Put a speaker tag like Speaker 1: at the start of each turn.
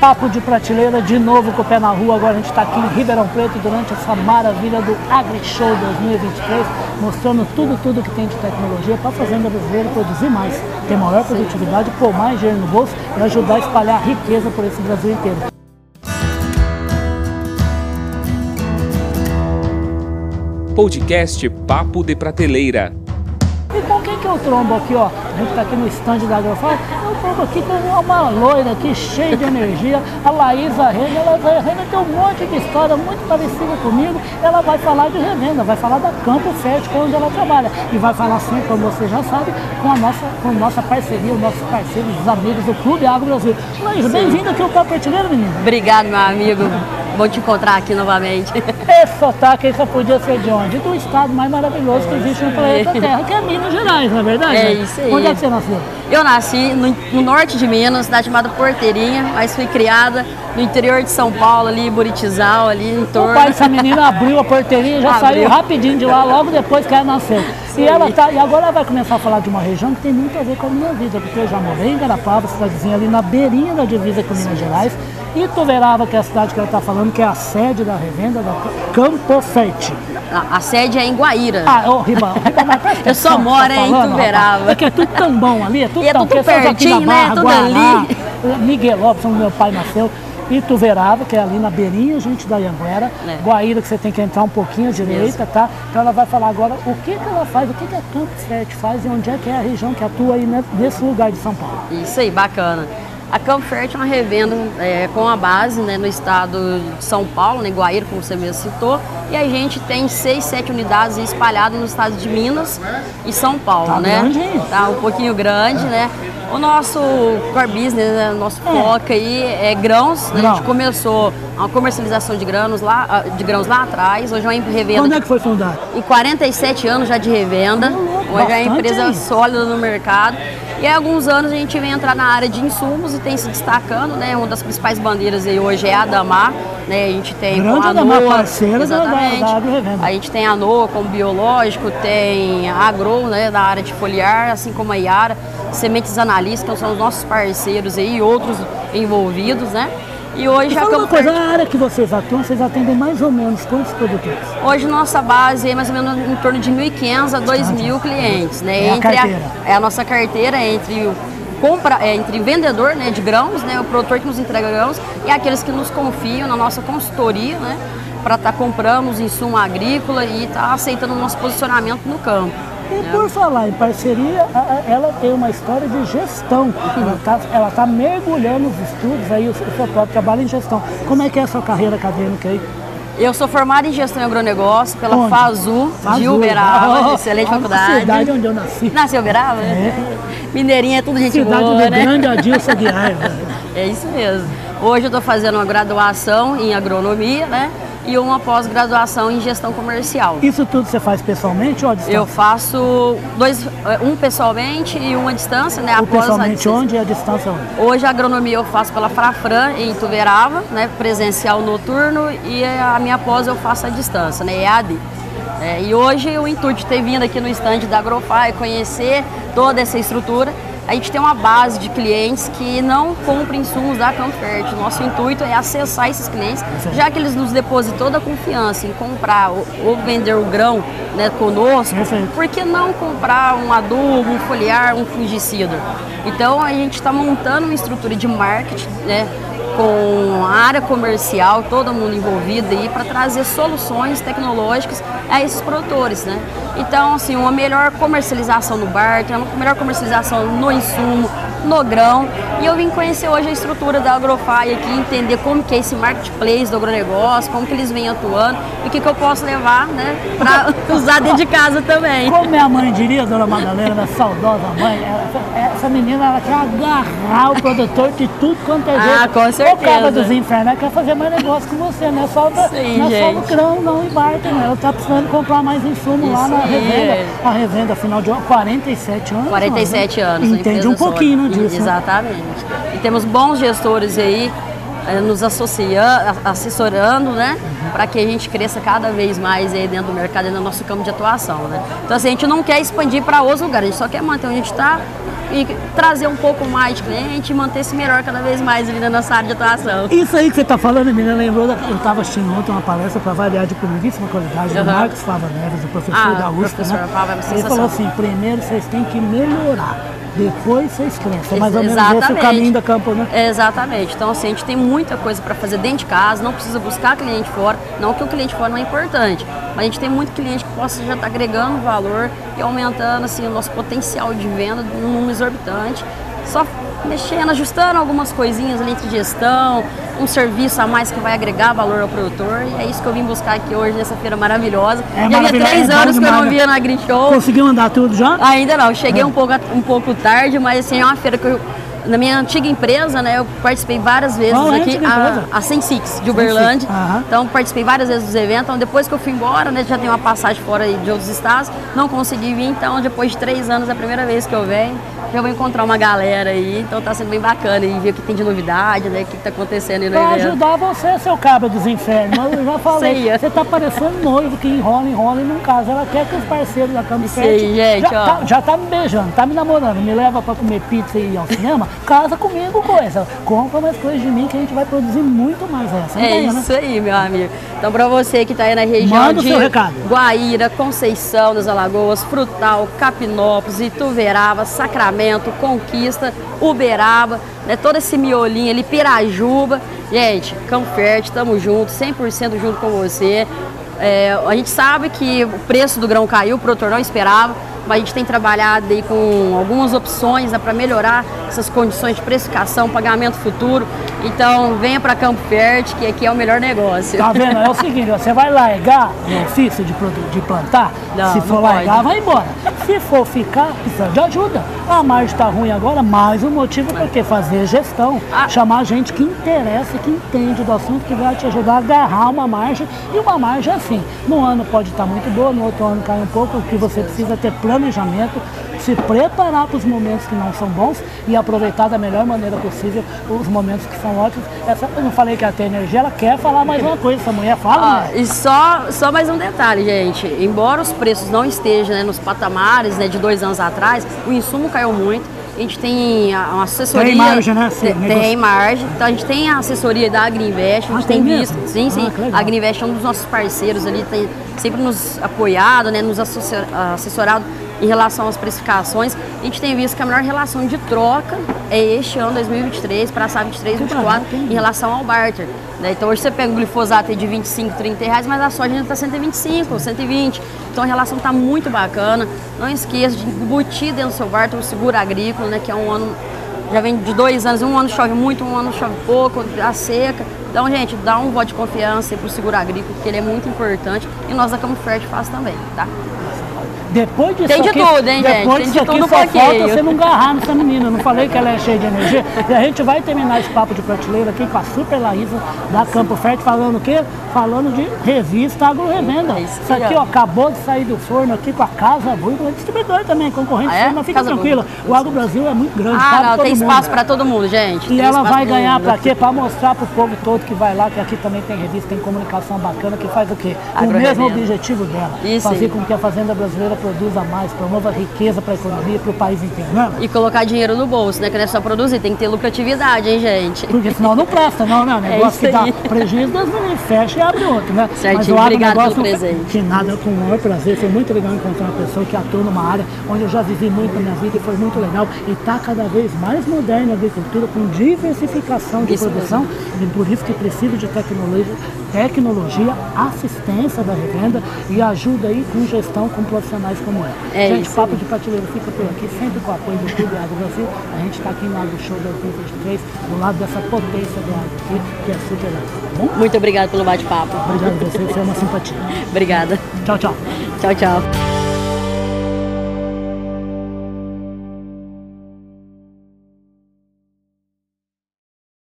Speaker 1: Papo de prateleira de novo com o pé na rua. Agora a gente está aqui em Ribeirão Preto durante essa maravilha do AgriShow 2023, mostrando tudo, tudo que tem de tecnologia para a fazenda brasileira produzir mais, ter maior produtividade, pôr mais dinheiro no bolso e ajudar a espalhar riqueza por esse Brasil inteiro.
Speaker 2: Podcast Papo de Prateleira.
Speaker 1: Que eu trombo aqui, ó? A gente tá aqui no stand da Agrofaz, eu trombo aqui com uma loira aqui, cheia de energia, a Laísa Renda. A Laísa tem um monte de história muito parecida comigo. Ela vai falar de revenda, vai falar da Campo Fértil, é onde ela trabalha. E vai falar sempre, como você já sabe, com a nossa, com a nossa parceria, os nossos parceiros, os amigos do Clube Agro Brasil. Laísa, bem-vinda aqui ao Papo Artilheiro, menina.
Speaker 3: Obrigado, meu amigo. Bom te encontrar aqui novamente.
Speaker 1: Esse sotaque aí só podia ser de onde? Do estado mais maravilhoso que existe no planeta Terra, que é Minas Gerais, não é verdade?
Speaker 3: É isso aí.
Speaker 1: Onde é que você nasceu?
Speaker 3: Eu nasci no, no norte de Minas, cidade chamada Porteirinha, mas fui criada no interior de São Paulo, ali, Buritizal, ali em
Speaker 1: O
Speaker 3: torno.
Speaker 1: pai dessa menina abriu a porteirinha e já
Speaker 3: Abriu.
Speaker 1: saiu rapidinho de lá, logo depois que ela nasceu. E, ela tá, e agora ela vai começar a falar de uma região que tem muito a ver com a minha vida, porque eu já morei em Garapava, cidadezinha ali na beirinha da divisa com Minas Gerais, e Tuverava, que é a cidade que ela está falando, que é a sede da revenda da Campo Fértil.
Speaker 3: A, a sede é em Guaíra.
Speaker 1: Ah, ô Ribão, Ribamar, presta
Speaker 3: Eu só moro
Speaker 1: tá
Speaker 3: em Tuverava.
Speaker 1: É que é tudo tão bom ali, é tudo
Speaker 3: E é
Speaker 1: tão
Speaker 3: tudo
Speaker 1: são daqui da
Speaker 3: pertinho, né?
Speaker 1: Barra,
Speaker 3: Tudo
Speaker 1: Guará,
Speaker 3: ali.
Speaker 1: Miguelópolis, onde meu pai nasceu, Ituverava, que é ali na beirinha, gente da Ianguera,
Speaker 3: É.
Speaker 1: Guaíra, que você tem que entrar um pouquinho à direita, tá? Então ela vai falar agora o que, que ela faz, o que, que a Campo Fértil faz e onde é que é a região que atua aí ne- nesse lugar de São Paulo.
Speaker 3: Isso aí, bacana. A Campo Fértil é uma revenda é, com a base né, no estado de São Paulo, né, Guaíra, como você mesmo citou, e a gente tem seis, sete unidades espalhadas no estado de Minas e São Paulo,
Speaker 1: Tá
Speaker 3: né?
Speaker 1: grande?
Speaker 3: Tá um pouquinho grande, né? O nosso core business, né, o nosso
Speaker 1: É.
Speaker 3: foco aí é grãos. né? A gente começou a comercialização de grãos lá, ah, de grãos lá atrás, hoje é uma revenda
Speaker 1: Quando é que foi fundada?
Speaker 3: em 47 anos já de revenda. Hoje é uma empresa sólida no mercado. E há alguns anos a gente vem entrar na área de insumos e tem se destacando, né? Uma das principais bandeiras aí hoje é a Damar, né? A gente tem
Speaker 1: Grande
Speaker 3: a Noa,
Speaker 1: parceira da- da-
Speaker 3: exatamente.
Speaker 1: da Agrorevenda.
Speaker 3: A gente tem a Noa como biológico, tem a Agro, né, da área de foliar, assim como a Iara, Sementes Analistas, que são os nossos parceiros aí, e outros envolvidos, né? E hoje
Speaker 1: E
Speaker 3: a Campo
Speaker 1: coisa, a área que vocês atuam, vocês atendem mais ou menos quantos produtores?
Speaker 3: Hoje nossa base é mais ou menos em torno de 1.500 a 2.000 clientes, né?
Speaker 1: É a
Speaker 3: entre
Speaker 1: carteira.
Speaker 3: é a nossa carteira entre o compra, é, entre vendedor né, de grãos, né, o produtor que nos entrega grãos e aqueles que nos confiam na nossa consultoria, né, para estar comprando os insumos agrícolas e estar aceitando o nosso posicionamento no campo.
Speaker 1: E por falar em parceria, ela tem uma história de gestão. Ela está tá mergulhando nos estudos, aí o seu próprio trabalho em gestão. Como é que é a sua carreira acadêmica aí?
Speaker 3: Eu sou formada em gestão e agronegócio pela
Speaker 1: Onde?
Speaker 3: FASU, de. Uberaba,
Speaker 1: Oh,
Speaker 3: excelente faculdade.
Speaker 1: cidade onde eu nasci.
Speaker 3: Nasceu Uberaba? Mineirinha é tudo gente
Speaker 1: Cidade
Speaker 3: boa,
Speaker 1: do
Speaker 3: né?
Speaker 1: grande Adilson Guiar.
Speaker 3: É isso mesmo. Hoje eu estou fazendo uma graduação em agronomia, né? E uma pós-graduação em gestão comercial.
Speaker 1: Isso tudo você faz pessoalmente ou à distância?
Speaker 3: Eu faço dois, eh, um pessoalmente e um à distância, né?
Speaker 1: Pessoalmente onde e a distância onde?
Speaker 3: Hoje a agronomia eu faço pela Frafran em Tuverava, né? Presencial noturno e a minha pós eu faço à distância, né? EAD. É, e hoje o intuito de ter vindo aqui no estande da Agrofy, conhecer toda essa estrutura. A gente tem uma base de clientes que não compram insumos da Campo Fértil. Nosso intuito é acessar esses clientes, já que eles nos depositam toda a confiança em comprar ou, ou vender o grão né, conosco,
Speaker 1: Perfeito.
Speaker 3: por que não comprar um adubo, um foliar, um fungicida? Então a gente está montando uma estrutura de marketing, né? Com a área comercial, todo mundo envolvido aí para trazer soluções tecnológicas a esses produtores, né? Então, assim, uma melhor comercialização no bar, uma melhor comercialização no insumo, no grão. E eu vim conhecer hoje a estrutura da Agrofy aqui, entender como que é esse marketplace do agronegócio, como que eles vêm atuando e o que, que eu posso levar, né, para usar dentro de casa também.
Speaker 1: Como minha mãe diria, dona Madalena, saudosa mãe, ela- essa menina ela quer agarrar o produtor de tudo quanto é
Speaker 3: Ah,
Speaker 1: jeito.
Speaker 3: com certeza.
Speaker 1: O cara dos infernos ela quer fazer mais negócio com você, não é só, da,
Speaker 3: Sim,
Speaker 1: não é só não embarca, não. Ela tá precisando comprar mais insumo lá
Speaker 3: Isso
Speaker 1: na
Speaker 3: aí.
Speaker 1: revenda. A revenda, afinal de 47 anos.
Speaker 3: 47
Speaker 1: né?
Speaker 3: anos.
Speaker 1: Entende um pouquinho disso. né?
Speaker 3: Exatamente. E temos bons gestores aí eh, nos associando, assessorando, né? Para que a gente cresça cada vez mais aí dentro do mercado e no nosso campo de atuação, né? Então assim, a gente não quer expandir para outros lugares, a gente só quer manter onde a gente está e trazer um pouco mais de cliente e manter-se melhor cada vez mais ali na nossa área de atuação.
Speaker 1: Isso aí que você está falando, menina, lembrou, da, eu estava assistindo ontem uma palestra para variar de primeiríssima qualidade do Marcos Fava Neves, o professor
Speaker 3: Ah,
Speaker 1: da USP, né? Ele falou assim, primeiro vocês têm que melhorar, depois vocês crescem. É mais ou menos
Speaker 3: Exatamente.
Speaker 1: esse o caminho da campo, né?
Speaker 3: Exatamente. Então, assim, a gente tem muita coisa para fazer dentro de casa, não precisa buscar cliente fora. Não que o cliente fora não é importante, mas a gente tem muito cliente que possa já estar agregando valor e aumentando assim, o nosso potencial de venda num número exorbitante. Só mexendo, ajustando algumas coisinhas ali entre gestão, um serviço a mais que vai agregar valor ao produtor. E é isso que eu vim buscar aqui hoje nessa feira maravilhosa.
Speaker 1: É
Speaker 3: já havia três
Speaker 1: é
Speaker 3: anos que eu não via na Green Show.
Speaker 1: Conseguiu andar tudo já?
Speaker 3: Ainda não, cheguei
Speaker 1: É.
Speaker 3: um, pouco, um pouco tarde, mas assim, é uma feira que eu, na minha antiga empresa, né, eu participei várias vezes
Speaker 1: Qual é a
Speaker 3: aqui,
Speaker 1: empresa?
Speaker 3: a, a Sensix, de Uberlândia.
Speaker 1: aham.
Speaker 3: Então, participei várias vezes dos eventos. Então, depois que eu fui embora, né, já tenho uma passagem fora de outros estados, não consegui vir. Então, depois de três anos, é a primeira vez que eu venho. Já vou encontrar uma galera aí, então tá sendo bem bacana e ver o que tem de novidade, né, o que tá acontecendo aí no
Speaker 1: Pra
Speaker 3: evento.
Speaker 1: ajudar você, seu cabra dos infernos. Eu já falei, você tá parecendo noivo que enrola, enrola e não casa. Ela quer que os parceiros da Campo
Speaker 3: Isso aí, gente,
Speaker 1: já,
Speaker 3: ó.
Speaker 1: tá, já tá me beijando, tá me namorando, me leva pra comer pizza e ir ao cinema, casa comigo coisa. Compra mais coisas de mim que a gente vai produzir muito mais essa.
Speaker 3: É
Speaker 1: Entendeu, né?
Speaker 3: isso aí, meu amigo. Então, pra você que tá aí na região
Speaker 1: Manda o
Speaker 3: de
Speaker 1: seu recado.
Speaker 3: Guaíra, Conceição das Alagoas, Frutal, Capinópolis, Ituverava, Sacramento, Conquista, Uberaba, né, todo esse miolinho ali, Pirajuba. Gente, Campo Fértil, tamo junto, 100% junto com você. É, a gente sabe que o preço do grão caiu, o produtor não esperava, mas a gente tem trabalhado aí com algumas opções né, para melhorar essas condições de precificação, pagamento futuro. Então, venha para Campo Fértil, que aqui é o melhor negócio.
Speaker 1: Tá vendo? É o seguinte, você vai largar o ofício de, de plantar,
Speaker 3: Não,
Speaker 1: se for
Speaker 3: pode.
Speaker 1: largar, vai embora. Se for ficar, precisa de ajuda. A margem está ruim agora, mais um motivo para que fazer gestão.
Speaker 3: Ah.
Speaker 1: Chamar gente que interessa, que entende do assunto, que vai te ajudar a agarrar uma margem. E uma margem assim, no ano pode estar muito boa, no outro ano cai um pouco, o que você precisa é ter planejamento, se preparar para os momentos que não são bons e aproveitar da melhor maneira possível os momentos que são ótimos. Essa, eu não falei que ela tem energia, ela quer falar mais uma coisa, essa mulher fala, né?
Speaker 3: e só, só mais um detalhe, gente. Embora os preços não estejam né, nos patamares né, de dois anos atrás, o insumo caiu muito. A gente tem uma assessoria.
Speaker 1: Tem margem, né? Sim,
Speaker 3: Tem,
Speaker 1: negócio.
Speaker 3: margem. Então a gente tem a assessoria da Agriinvest, a gente
Speaker 1: Ah,
Speaker 3: tem
Speaker 1: tem
Speaker 3: visto. Sim, sim.
Speaker 1: Ah,
Speaker 3: a Agriinvest é um dos nossos parceiros ali, tem sempre nos apoiado, né, nos assessor- assessorado em relação às precificações. A gente tem visto que a melhor relação de troca é este ano 2023 para a SAB 23 24
Speaker 1: barato, hein?
Speaker 3: em relação ao barter. né? Então hoje você pega o glifosato de 25, 30 reais, mas a soja ainda está 125, 120. Então a relação está muito bacana. Não esqueça de embutir dentro do seu barter o seguro agrícola, né? Que é um ano, já vem de dois anos, um ano chove muito, um ano chove pouco, a seca. Então, gente, dá um voto de confiança para o seguro agrícola, porque ele é muito importante. E nós da Campo Fértil faz também, tá?
Speaker 1: Depois disso
Speaker 3: Tem de
Speaker 1: aqui,
Speaker 3: tudo, hein, gente?
Speaker 1: depois
Speaker 3: Tem
Speaker 1: disso
Speaker 3: de
Speaker 1: aqui
Speaker 3: tudo
Speaker 1: só
Speaker 3: um pouquinho.
Speaker 1: falta você não agarrar nessa menina. Não falei que ela é cheia de energia. E a gente vai terminar esse papo de prateleira aqui com a Super Laísa da Campo Fértil falando o quê? Falando de revista Agro Revenda.
Speaker 3: É isso
Speaker 1: Isso aqui, ó, acabou de sair do forno aqui com a Casa é distribuidor também, concorrente,
Speaker 3: Ah, é?
Speaker 1: mas fica
Speaker 3: Casa
Speaker 1: tranquila. O Agro Brasil é muito grande,
Speaker 3: Ah, não, tem
Speaker 1: mundo.
Speaker 3: espaço para todo mundo, gente.
Speaker 1: E
Speaker 3: Tem
Speaker 1: ela vai ganhar pra quê? Pra mostrar pro povo todo que vai lá, que aqui também tem revista, tem comunicação bacana, que faz o quê? O mesmo objetivo dela.
Speaker 3: Isso
Speaker 1: fazer
Speaker 3: aí.
Speaker 1: com que a fazenda brasileira produza mais, promova riqueza para a economia para o país inteiro, né?
Speaker 3: E colocar dinheiro no bolso, né? Que não é só produzir, tem que ter lucratividade, hein, gente?
Speaker 1: Porque senão não presta, não, né? O negócio
Speaker 3: É
Speaker 1: que dá prejuízo, das meninas fecha e abre outro, né?
Speaker 3: Certinho,
Speaker 1: o
Speaker 3: obrigado pelo
Speaker 1: agronegócio não-
Speaker 3: presente.
Speaker 1: Que nada, com o maior prazer. Foi muito legal encontrar uma pessoa que atua numa área onde eu já vivi muito na minha vida e foi muito legal. E está cada vez mais moderna a agricultura, com diversificação de
Speaker 3: Isso
Speaker 1: produção. E por isso que precisa de tecnologia, tecnologia, assistência da revenda e ajuda aí com gestão com profissionais como ela.
Speaker 3: É
Speaker 1: Gente, Papo de Prateleira fica por aqui, sempre com o apoio do Clube Agro Brasil. A gente está aqui no Agro Show 2023, do lado dessa potência do agro aqui, que é super legal, tá bom?
Speaker 3: Muito obrigada pelo bate-papo.
Speaker 1: Obrigado a você, você é uma simpatia.
Speaker 3: Obrigada.
Speaker 1: Tchau, tchau.
Speaker 3: Tchau, tchau.